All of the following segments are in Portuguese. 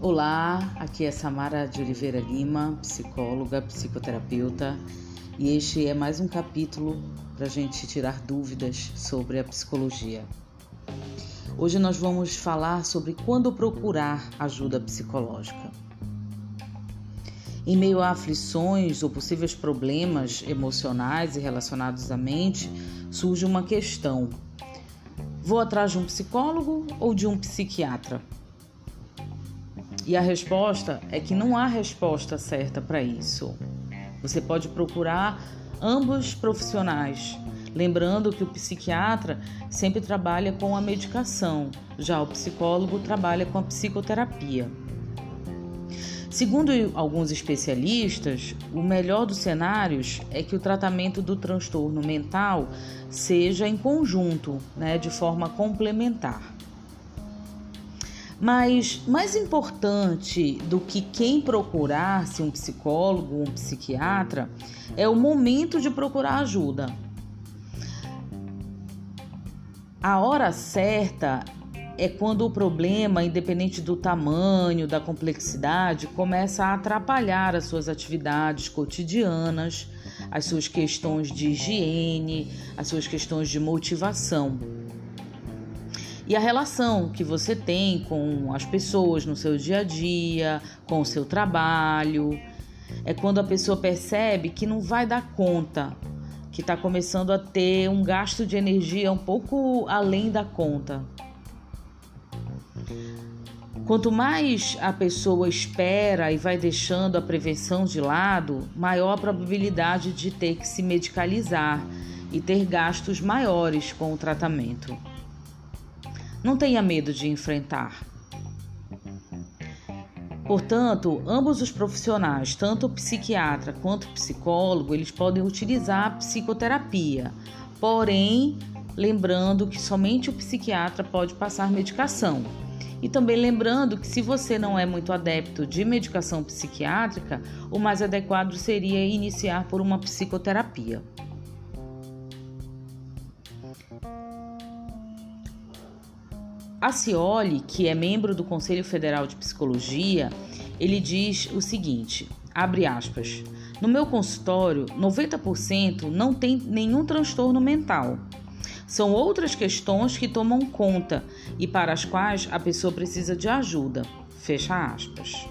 Olá, aqui é Samara de Oliveira Lima, psicóloga, psicoterapeuta, e este é mais um capítulo para a gente tirar dúvidas sobre a psicologia. Hoje nós vamos falar sobre quando procurar ajuda psicológica. Em meio a aflições ou possíveis problemas emocionais e relacionados à mente, surge uma questão: vou atrás de um psicólogo ou de um psiquiatra? E a resposta é que não há resposta certa para isso. Você pode procurar ambos profissionais, lembrando que o psiquiatra sempre trabalha com a medicação, já o psicólogo trabalha com a psicoterapia. Segundo alguns especialistas, o melhor dos cenários é que o tratamento do transtorno mental seja em conjunto, né, de forma complementar. Mas mais importante do que quem procurar, se um psicólogo ou um psiquiatra, é o momento de procurar ajuda. A hora certa é quando o problema, independente do tamanho, da complexidade, começa a atrapalhar as suas atividades cotidianas, as suas questões de higiene, as suas questões de motivação e a relação que você tem com as pessoas no seu dia a dia, com o seu trabalho. É quando a pessoa percebe que não vai dar conta, que está começando a ter um gasto de energia um pouco além da conta. Quanto mais a pessoa espera e vai deixando a prevenção de lado, maior a probabilidade de ter que se medicalizar e ter gastos maiores com o tratamento. Não tenha medo de enfrentar. Portanto, ambos os profissionais, tanto o psiquiatra quanto o psicólogo, eles podem utilizar a psicoterapia. Porém, lembrando que somente o psiquiatra pode passar medicação. E também lembrando que se você não é muito adepto de medicação psiquiátrica, o mais adequado seria iniciar por uma psicoterapia. A Cioli, que é membro do Conselho Federal de Psicologia, ele diz o seguinte: abre aspas. No meu consultório, 90% não tem nenhum transtorno mental. São outras questões que tomam conta e para as quais a pessoa precisa de ajuda. Fecha aspas.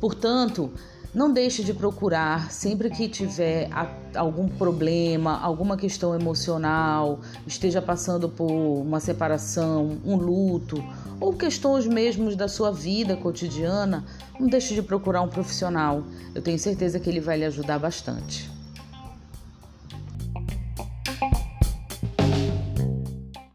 Portanto, não deixe de procurar sempre que tiver algum problema, alguma questão emocional, esteja passando por uma separação, um luto ou questões mesmo da sua vida cotidiana, não deixe de procurar um profissional. Eu tenho certeza que ele vai lhe ajudar bastante.